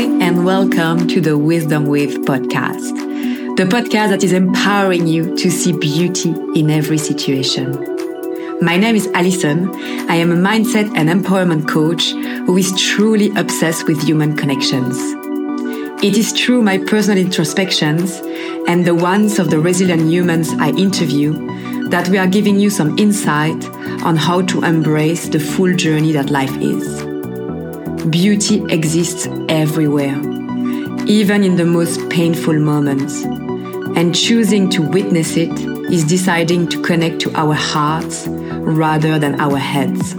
and welcome to the Wisdom With podcast, the podcast that is empowering you to see beauty in every situation. My name is Alison. I am a mindset and empowerment coach who is truly obsessed with human connections. It is through my personal introspections and the ones of the resilient humans I interview that we are giving you some insight on how to embrace the full journey that life is. Beauty exists everywhere, even in the most painful moments. And choosing to witness it is deciding to connect to our hearts rather than our heads.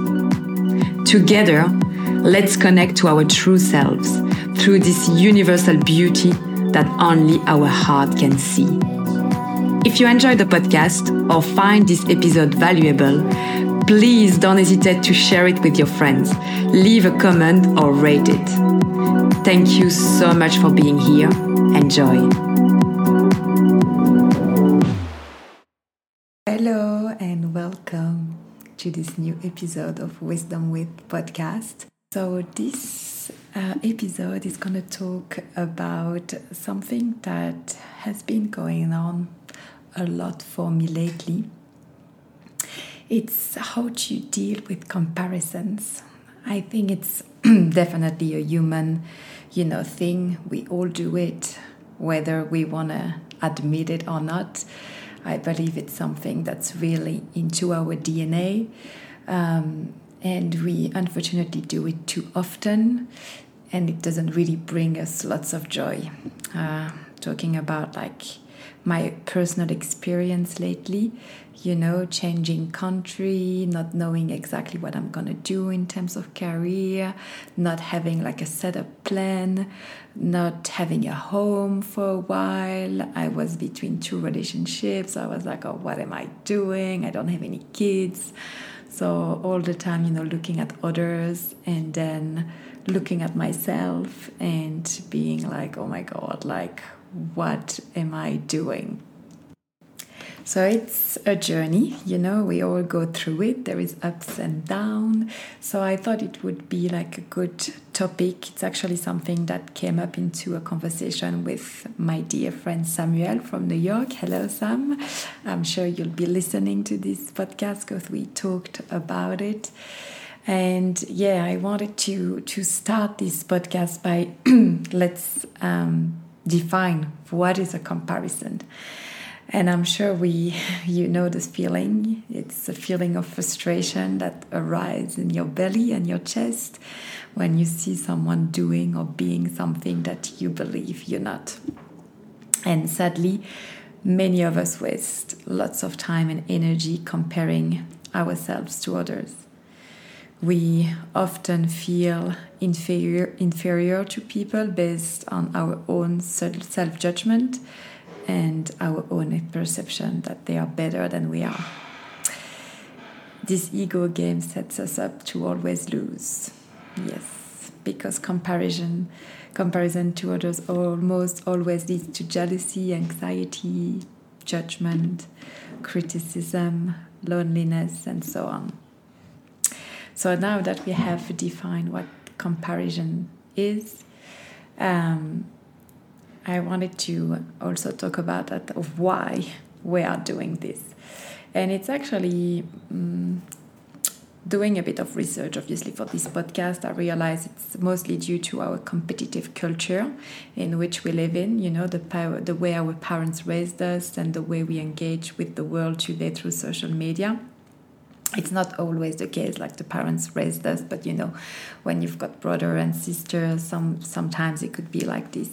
Together, let's connect to our true selves through this universal beauty that only our heart can see. If you enjoyed the podcast or find this episode valuable, please don't hesitate to share it with your friends. Leave a comment or rate it. Thank you so much for being here. Enjoy. Hello, and welcome to this new episode of Wisdom with Podcast. So, this uh, episode is going to talk about something that has been going on a lot for me lately it's how to deal with comparisons. I think it's definitely a human, you know, thing. We all do it, whether we want to admit it or not. I believe it's something that's really into our DNA. Um, and we unfortunately do it too often, and it doesn't really bring us lots of joy. Uh, talking about like my personal experience lately, you know, changing country, not knowing exactly what I'm gonna do in terms of career, not having like a set up plan, not having a home for a while. I was between two relationships. I was like, oh, what am I doing? I don't have any kids. So all the time, you know, looking at others and then looking at myself and being like, oh my God, like, what am I doing? So it's a journey, you know, we all go through it. There is ups and downs. So I thought it would be like a good topic. It's actually something that came up into a conversation with my dear friend Samuel from New York. Hello, Sam. I'm sure you'll be listening to this podcast because we talked about it. And yeah, I wanted to to start this podcast by let's um, define what is a comparison. And I'm sure we, you know, this feeling. It's a feeling of frustration that arises in your belly and your chest when you see someone doing or being something that you believe you're not. And sadly, many of us waste lots of time and energy comparing ourselves to others. We often feel inferior, inferior to people based on our own self judgment and our own perception that they are better than we are. This ego game sets us up to always lose. Yes, because comparison comparison to others almost always leads to jealousy, anxiety, judgment, criticism, loneliness, and so on. So now that we have defined what comparison is, um, I wanted to also talk about that of why we are doing this, and it's actually. Um, doing a bit of research obviously for this podcast i realize it's mostly due to our competitive culture in which we live in you know the power the way our parents raised us and the way we engage with the world today through social media it's not always the case like the parents raised us but you know when you've got brother and sister some sometimes it could be like this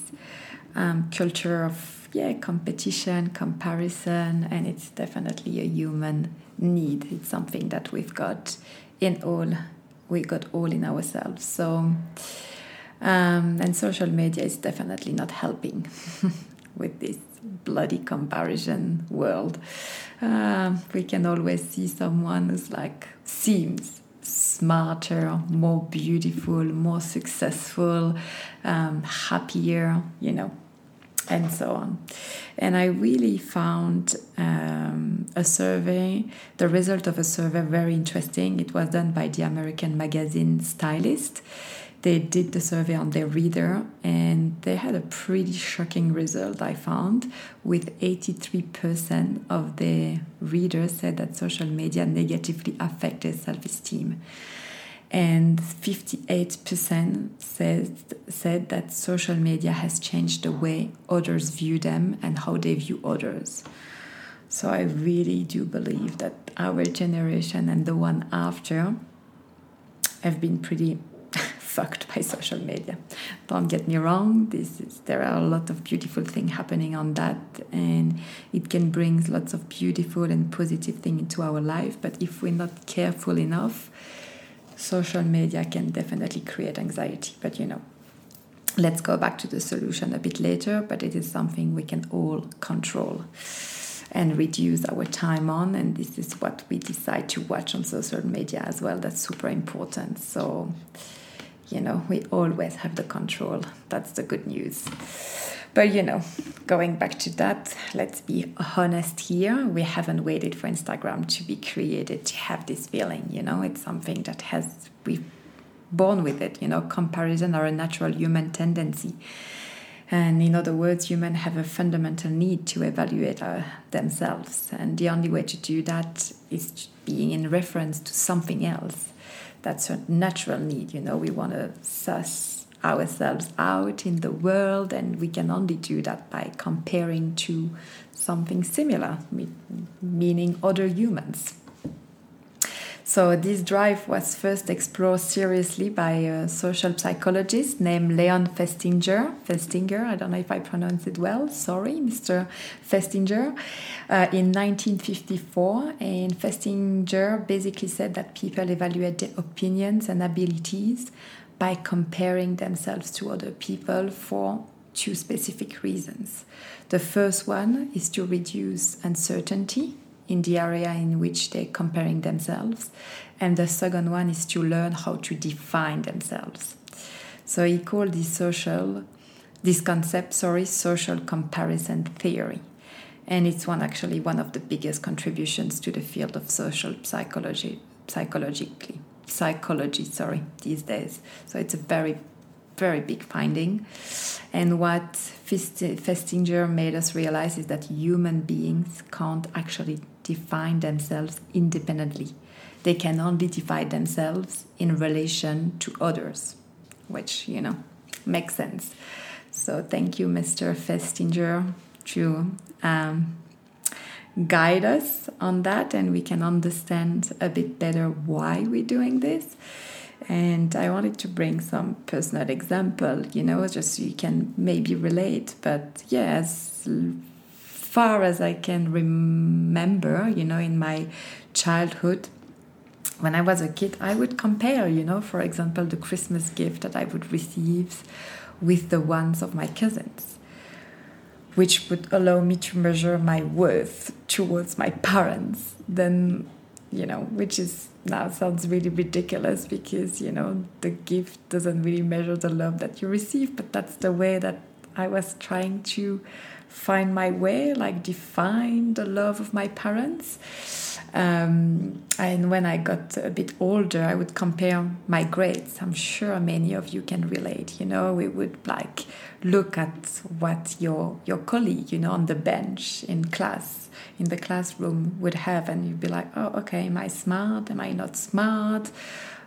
um, culture of yeah competition comparison and it's definitely a human need. It's something that we've got in all we got all in ourselves. So um, and social media is definitely not helping with this bloody comparison world. Um, we can always see someone who's like seems smarter, more beautiful, more successful, um, happier, you know, and so on. And I really found um, a survey, the result of a survey, very interesting. It was done by the American magazine Stylist they did the survey on their reader and they had a pretty shocking result i found with 83% of the readers said that social media negatively affected self-esteem. And 58% said, said that social media has changed the way others view them and how they view others. So i really do believe that our generation and the one after have been pretty fucked by social media. Don't get me wrong. This is there are a lot of beautiful things happening on that, and it can bring lots of beautiful and positive things into our life. But if we're not careful enough, social media can definitely create anxiety. But you know, let's go back to the solution a bit later. But it is something we can all control and reduce our time on and this is what we decide to watch on social media as well that's super important so you know, we always have the control. That's the good news. But you know, going back to that, let's be honest here. We haven't waited for Instagram to be created to have this feeling. You know, it's something that has we've born with it. You know, comparison are a natural human tendency. And in other words, humans have a fundamental need to evaluate uh, themselves. And the only way to do that is being in reference to something else that's a natural need. You know, we want to suss ourselves out in the world, and we can only do that by comparing to something similar, meaning other humans. So, this drive was first explored seriously by a social psychologist named Leon Festinger. Festinger, I don't know if I pronounce it well, sorry, Mr. Festinger, uh, in 1954. And Festinger basically said that people evaluate their opinions and abilities by comparing themselves to other people for two specific reasons. The first one is to reduce uncertainty in the area in which they're comparing themselves. And the second one is to learn how to define themselves. So he called this social, this concept, sorry, social comparison theory. And it's one actually one of the biggest contributions to the field of social psychology, psychologically, psychology, sorry, these days. So it's a very, very big finding. And what Festinger made us realize is that human beings can't actually define themselves independently. They can only define themselves in relation to others, which, you know, makes sense. So thank you, Mr. Festinger, to um, guide us on that and we can understand a bit better why we're doing this. And I wanted to bring some personal example, you know, just so you can maybe relate. But yeah, as far as I can remember, you know, in my childhood, when I was a kid, I would compare, you know, for example, the Christmas gift that I would receive with the ones of my cousins, which would allow me to measure my worth towards my parents. Then, you know, which is now sounds really ridiculous because, you know, the gift doesn't really measure the love that you receive, but that's the way that I was trying to find my way, like define the love of my parents. Um, and when I got a bit older, I would compare my grades. I'm sure many of you can relate. You know, we would like look at what your your colleague, you know, on the bench in class, in the classroom would have, and you'd be like, oh, okay, am I smart? Am I not smart?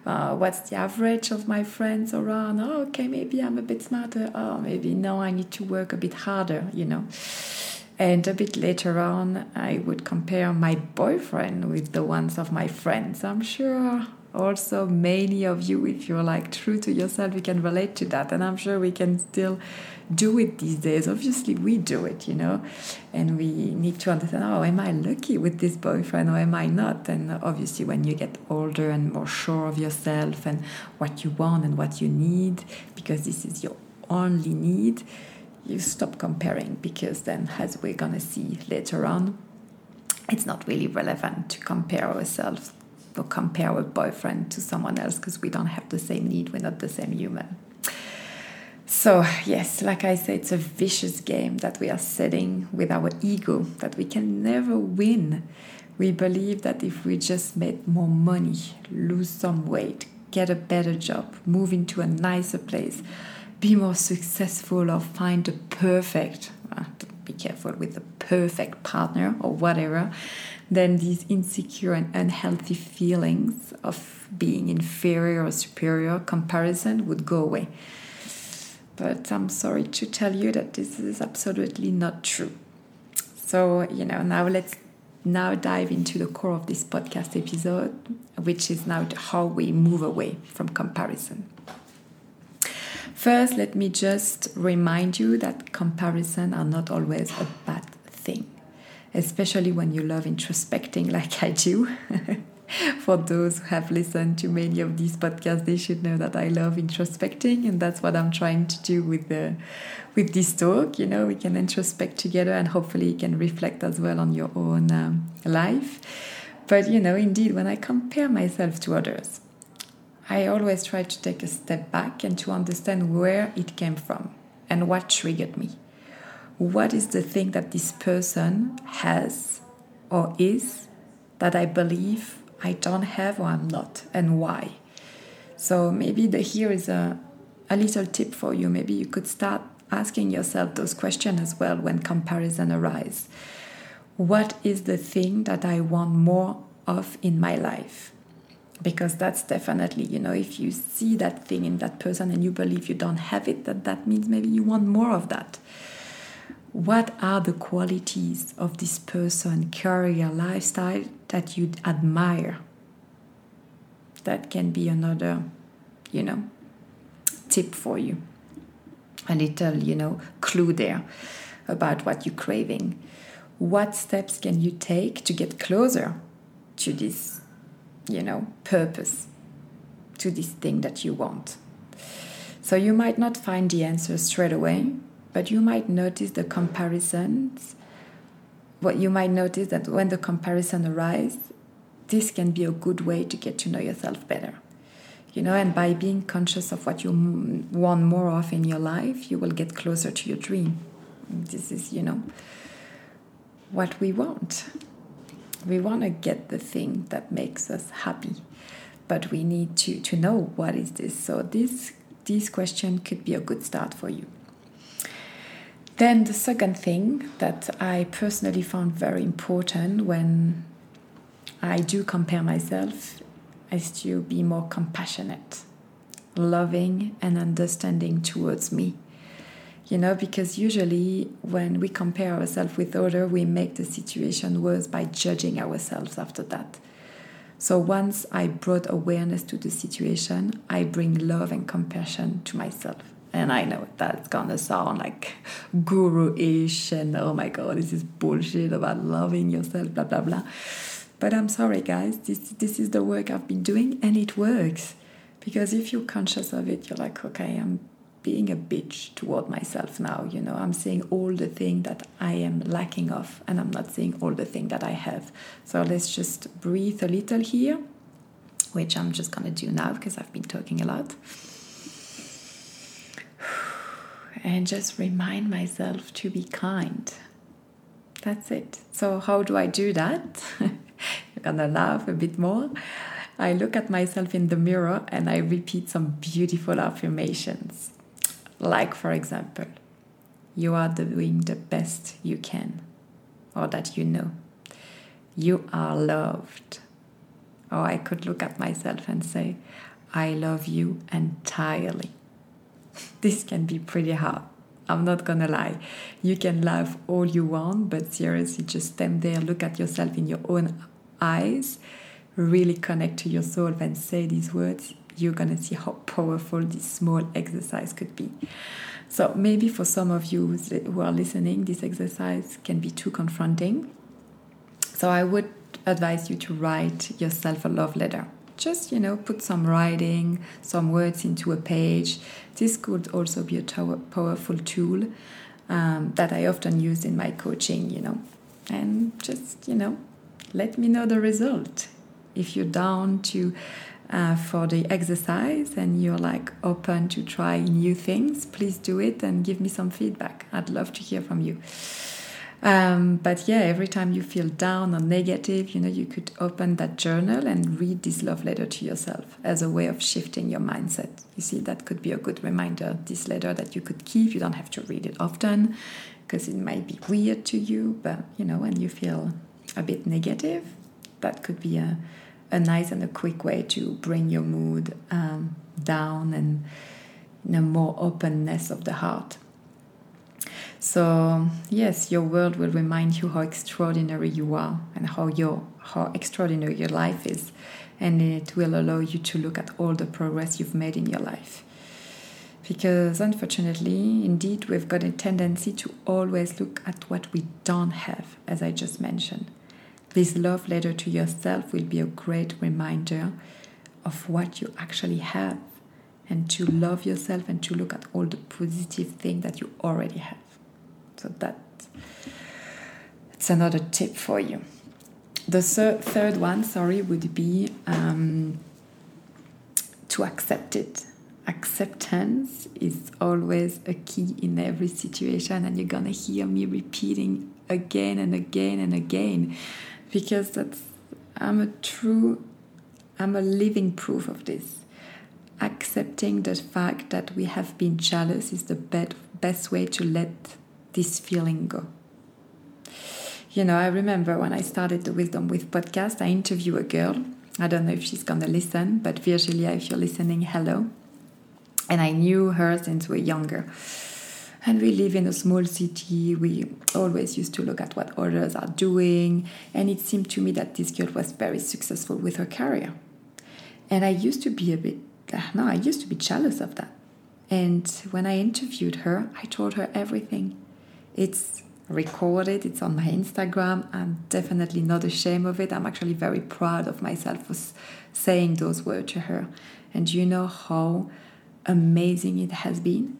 Uh, what's the average of my friends around? Oh okay maybe i'm a bit smarter. Oh maybe no i need to work a bit harder you know. And a bit later on i would compare my boyfriend with the ones of my friends. I'm sure also many of you if you're like true to yourself you can relate to that. And i'm sure we can still do it these days. Obviously we do it you know and we need to understand oh am i lucky with this boyfriend or am i not? And obviously when you get older and more sure of yourself and what you want and what you need because this is your only need you stop comparing because then as we're to see later on it's not really relevant to compare ourselves or compare our boyfriend to someone else because we don't have the same need, we're not the same human. So, yes, like I said, it's a vicious game that we are setting with our ego that we can never win. We believe that if we just made more money, lose some weight, get a better job, move into a nicer place, be more successful, or find the perfect, uh, be careful with the perfect partner or whatever, then these insecure and unhealthy feelings of being inferior or superior comparison would go away. But I'm sorry to tell you that this is absolutely not true. So, you know, now let's now dive into the core of this podcast episode, which is now how we move away from comparison. First, let me just remind you that comparison are not always a bad thing, especially when you love introspecting like I do. For those who have listened to many of these podcasts, they should know that I love introspecting, and that's what I'm trying to do with the with this talk. You know, we can introspect together, and hopefully, you can reflect as well on your own um, life. But you know, indeed, when I compare myself to others, I always try to take a step back and to understand where it came from and what triggered me. What is the thing that this person has or is that I believe I don't have or I'm not, and why? So maybe the here is a, a little tip for you. Maybe you could start asking yourself those questions as well when comparison arise. What is the thing that I want more of in my life? because that's definitely you know if you see that thing in that person and you believe you don't have it that that means maybe you want more of that what are the qualities of this person career lifestyle that you admire that can be another you know tip for you a little you know clue there about what you're craving what steps can you take to get closer to this you know, purpose to this thing that you want. So you might not find the answer straight away, but you might notice the comparisons. What you might notice that when the comparison arises, this can be a good way to get to know yourself better. You know, and by being conscious of what you want more of in your life, you will get closer to your dream. This is, you know, what we want. We want to get the thing that makes us happy, but we need to, to know what is this. So this this question could be a good start for you. Then the second thing that I personally found very important when I do compare myself is to be more compassionate, loving and understanding towards me. You know because usually when we compare ourselves with others, we make the situation worse by judging ourselves after that. So once i brought awareness to the situation i bring love and compassion to myself and i know that's gonna sound like guru-ish and oh my god this is bullshit about loving yourself blah blah blah but i'm sorry guys this this is the work i've been doing and it works because if you're conscious of it you're like okay i'm being a bitch toward myself now. You know, I'm seeing all the thing that I am lacking of, and I'm not seeing all the thing that I have. So let's just breathe a little here, which I'm just gonna do now because I've been talking a lot. And just remind myself to be kind. That's it. So, how do I do that? You're gonna laugh a bit more. I look at myself in the mirror and I repeat some beautiful affirmations. Like, for example, you are doing the best you can or that you know. You are loved. Or I could look at myself and say, I love you entirely. This can be pretty hard. I'm not gonna lie. You can laugh all you want, but seriously, just stand there, look at yourself in your own eyes, really connect to your soul, and say these words you're to see how powerful this small exercise could be. So, maybe for some of you who are listening, this exercise can be too confronting. So, I would advise you to write yourself a love letter. Just, you know, put some writing, some words into a page. This could also be a powerful tool um, that I often use in my coaching, you know. And just, you know, let me know the result. If you're down to uh, for the exercise and you're like open to try new things, please do it and give me some feedback. I'd love to hear from you. Um, but yeah, every time you feel down or negative, you know, you could open that journal and read this love letter to yourself as a way of shifting your mindset. You see, that could be a good reminder, this letter that you could keep. You don't have to read it often because it might be weird to you, but you know, when you feel a bit negative, that could be a, a nice and a quick way to bring your mood um, down and you know, more openness of the heart. So yes, your world will remind you how extraordinary you are and how your how extraordinary your life is, and it will allow you to look at all the progress you've made in your life. Because unfortunately, indeed, we've got a tendency to always look at what we don't have, as I just mentioned. This love letter to yourself will be a great reminder of what you actually have and to love yourself and to look at all the positive things that you already have. So that it's another tip for you. The third one, sorry, would be um, to accept it. Acceptance is always a key in every situation, and you're gonna hear me repeating again and again and again because that's I'm a true, I'm a living proof of this. Accepting the fact that we have been jealous is the best way to let this feeling go. You know, I remember when I started the Wisdom with podcast, I interviewed a girl. I don't know if she's gonna listen, but Virgilia, if you're listening, hello. And I knew her since we were younger. And we live in a small city. We always used to look at what others are doing. And it seemed to me that this girl was very successful with her career. And I used to be a bit, ah, no, I used to be jealous of that. And when I interviewed her, I told her everything. It's recorded, it's on my Instagram. I'm definitely not ashamed of it. I'm actually very proud of myself for saying those words to her. And you know how amazing it has been?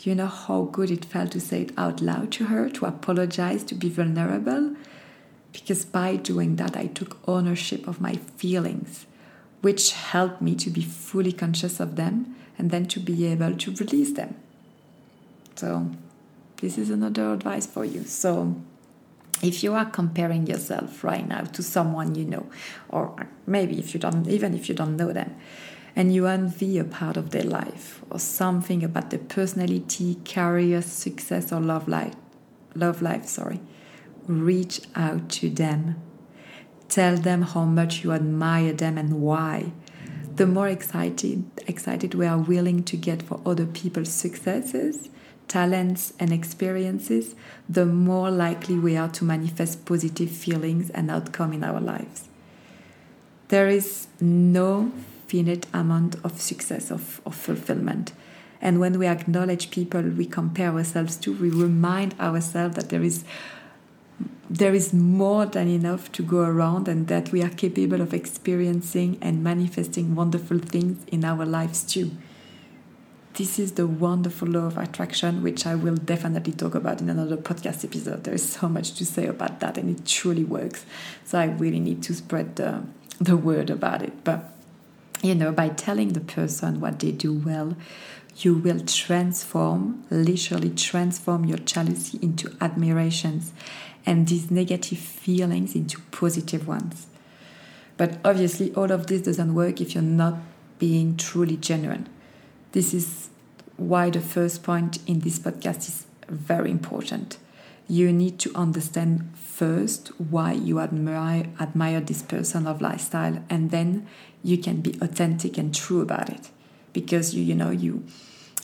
You know how good it felt to say it out loud to her, to apologize, to be vulnerable? Because by doing that, I took ownership of my feelings, which helped me to be fully conscious of them and then to be able to release them. So, this is another advice for you. So, if you are comparing yourself right now to someone you know, or maybe if you don't, even if you don't know them, and you envy a part of their life or something about their personality, career, success, or love life, love life, sorry, reach out to them. Tell them how much you admire them and why. The more excited, excited we are willing to get for other people's successes, talents, and experiences, the more likely we are to manifest positive feelings and outcome in our lives. There is no finite amount of success, of, of fulfillment. And when we acknowledge people we compare ourselves to, we remind ourselves that there is there is more than enough to go around and that we are capable of experiencing and manifesting wonderful things in our lives too. This is the wonderful law of attraction, which I will definitely talk about in another podcast episode. There is so much to say about that, and it truly works. So I really need to spread the, the word about it. But you know, by telling the person what they do well, you will transform, literally transform your jealousy into admirations and these negative feelings into positive ones. But obviously, all of this doesn't work if you're not being truly genuine. This is why the first point in this podcast is very important. You need to understand first why you admire admire this person of lifestyle and then you can be authentic and true about it. Because you you know you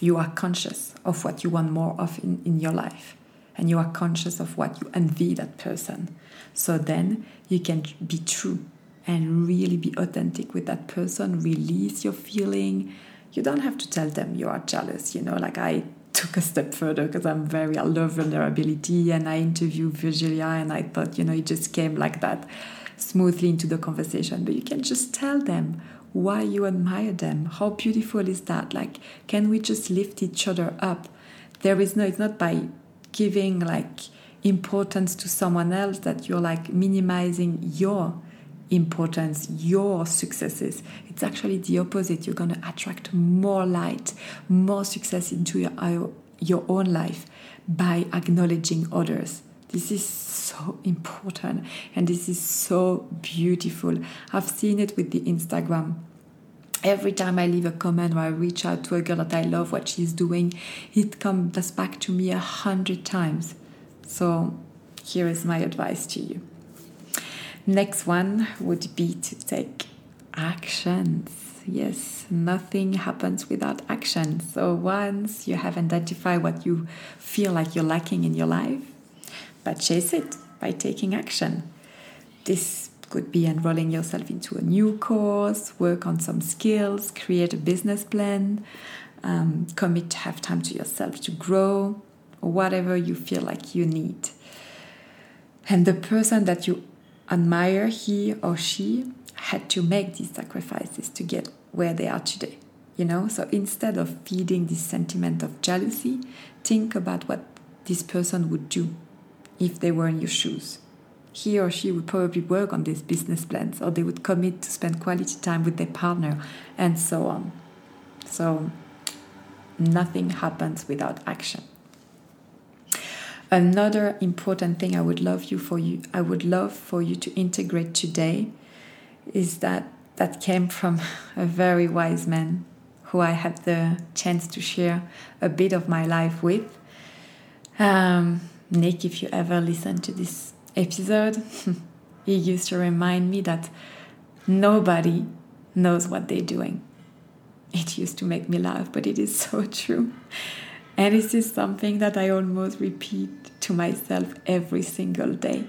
you are conscious of what you want more of in, in your life. And you are conscious of what you envy that person. So then you can be true and really be authentic with that person. Release your feeling you don't have to tell them you are jealous you know like i took a step further because i'm very i love vulnerability and i interviewed virgilia and i thought you know it just came like that smoothly into the conversation, but you can just tell them why you admire them. How beautiful is that? Like, can we just lift each other up? There is no, it's not by giving like importance to someone else that you're like minimizing your importance, your successes. It's actually the opposite. You're going to attract more light, more success into your, your own life by acknowledging others This is so important and this is so beautiful. I've seen it with the Instagram. Every time I leave a comment or I reach out to a girl that I love what she's doing, it comes back to me a hundred times. So here is my advice to you. Next one would be to take actions. Yes, nothing happens without action. So once you have identified what you feel like you're lacking in your life, but chase it by taking action. This could be enrolling yourself into a new course, work on some skills, create a business plan, um, commit to have time to yourself to grow, or whatever you feel like you need. And the person that you admire, he or she, had to make these sacrifices to get where they are today. You know, so instead of feeding this sentiment of jealousy, think about what this person would do if they were in your shoes. He or she would probably work on these business plans, or they would commit to spend quality time with their partner, and so on. So, nothing happens without action. Another important thing I would love you for you I would love for you to integrate today is that that came from a very wise man who I had the chance to share a bit of my life with. Um, Nick, if you ever listen to this episode, he used to remind me that nobody knows what they're doing. It used to make me laugh, but it is so true. And this is something that I almost repeat to myself every single day.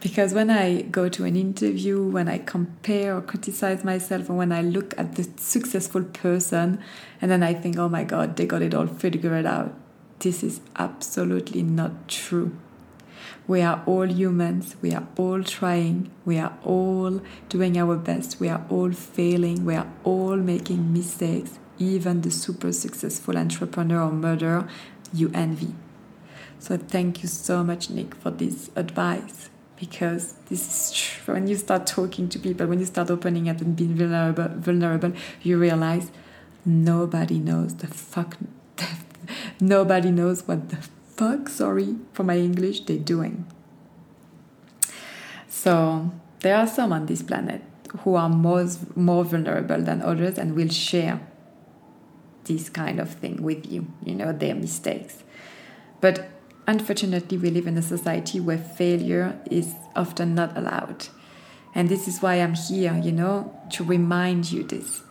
Because when I go to an interview, when I compare or criticize myself, or when I look at the successful person, and then I think, oh my God, they got it all figured out, this is absolutely not true. We are all humans, we are all trying, we are all doing our best, we are all failing, we are all making mistakes, even the super successful entrepreneur or murderer you envy. So, thank you so much, Nick, for this advice because this is true. When you start talking to people, when you start opening up and being vulnerable, vulnerable you realize nobody knows the fuck. nobody knows what the fuck, sorry for my English, they're doing. So there are some on this planet who are more, more vulnerable than others and will share this kind of thing with you, you know, their mistakes. But unfortunately, we live in a society where failure is often not allowed. And this is why I'm here, you know, to remind you this.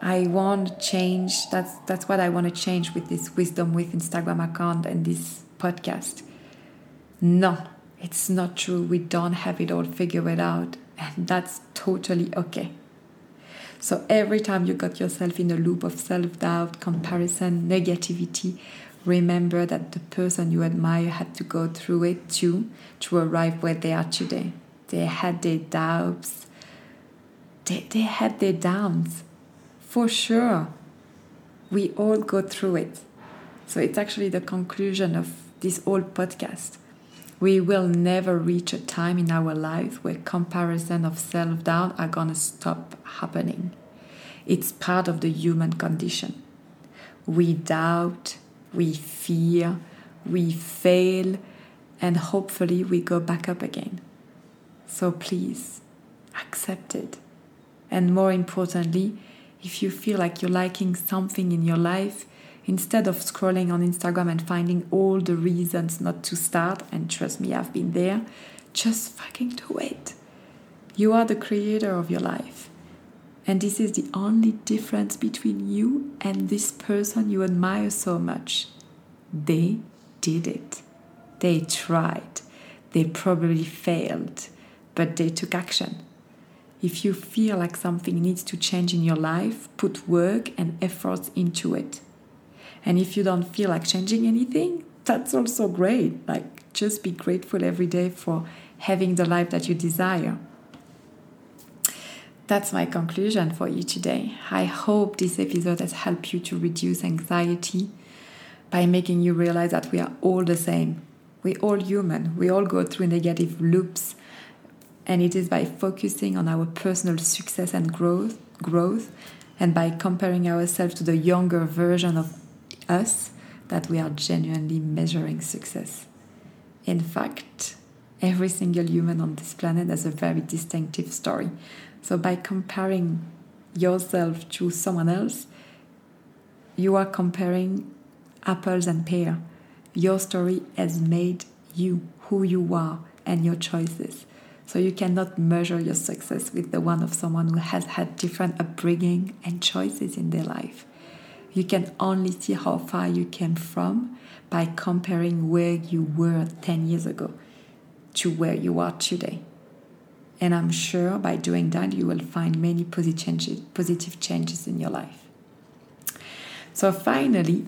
I want change. That's that's what I want to change with this wisdom with Instagram account and this podcast. No, it's not true. We don't have it all figured out, and that's totally okay. So every time you got yourself in a loop of self-doubt, comparison, negativity, remember that the person you admire had to go through it too to arrive where they are today. They had their doubts, they, they had their downs. For sure, we all go through it. So it's actually the conclusion of this whole podcast. We will never reach a time in our lives where comparison of self doubt are gonna stop happening. It's part of the human condition. We doubt, we fear, we fail, and hopefully we go back up again. So please accept it. And more importantly, if you feel like you're liking something in your life, instead of scrolling on Instagram and finding all the reasons not to start, and trust me, I've been there, just fucking do it. You are the creator of your life. And this is the only difference between you and this person you admire so much. They did it. They tried. They probably failed, but they took action. If you feel like something needs to change in your life, put work and efforts into it. And if you don't feel like changing anything, that's also great. Like, just be grateful every day for having the life that you desire that's my conclusion for you today. I hope this episode has helped you to reduce anxiety by making you realize that we are all the same. We're all human. We all go through negative loops. And it is by focusing on our personal success and growth, growth and by comparing ourselves to the younger version of us that we are genuinely measuring success. in fact, every single human on this planet has a very distinctive story. So by comparing yourself to someone else, you are comparing apples and pear. Your story has made you who you are and your choices. So you cannot measure your success with the one of someone who has had different upbringing and choices in their life. You can only see how far you came from by comparing where you were 10 years ago to where you are today. And I'm sure by doing that, you will find many positive changes, in your life. So, finally,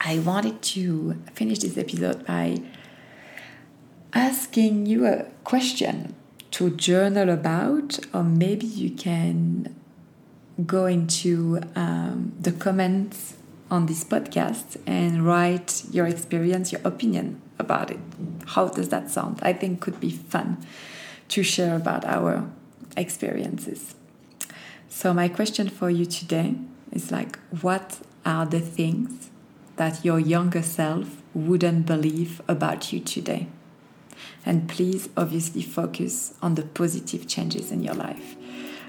I wanted to finish this episode by asking you a question to journal about, or maybe you can go into um, the comments on this podcast and write your experience, your opinion about it. How does that sound? I think could be fun to share about our experiences. So my question for you today is like what are the things that your younger self wouldn't believe about you today? And please obviously focus on the positive changes in your life.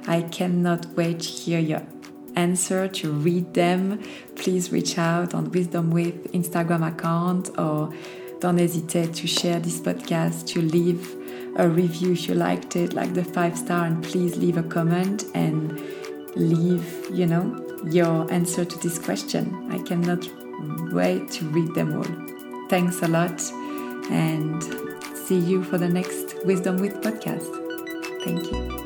I cannot wait to hear your answer, to read them. Please reach out on Wisdom with Instagram account or don't hesitate to share this podcast, to leave a review if you liked it, like the five star, and please leave a comment and leave, you know, your answer to this question. I cannot wait to read them all. Thanks a lot and see you for the next Wisdom with podcast. Thank you.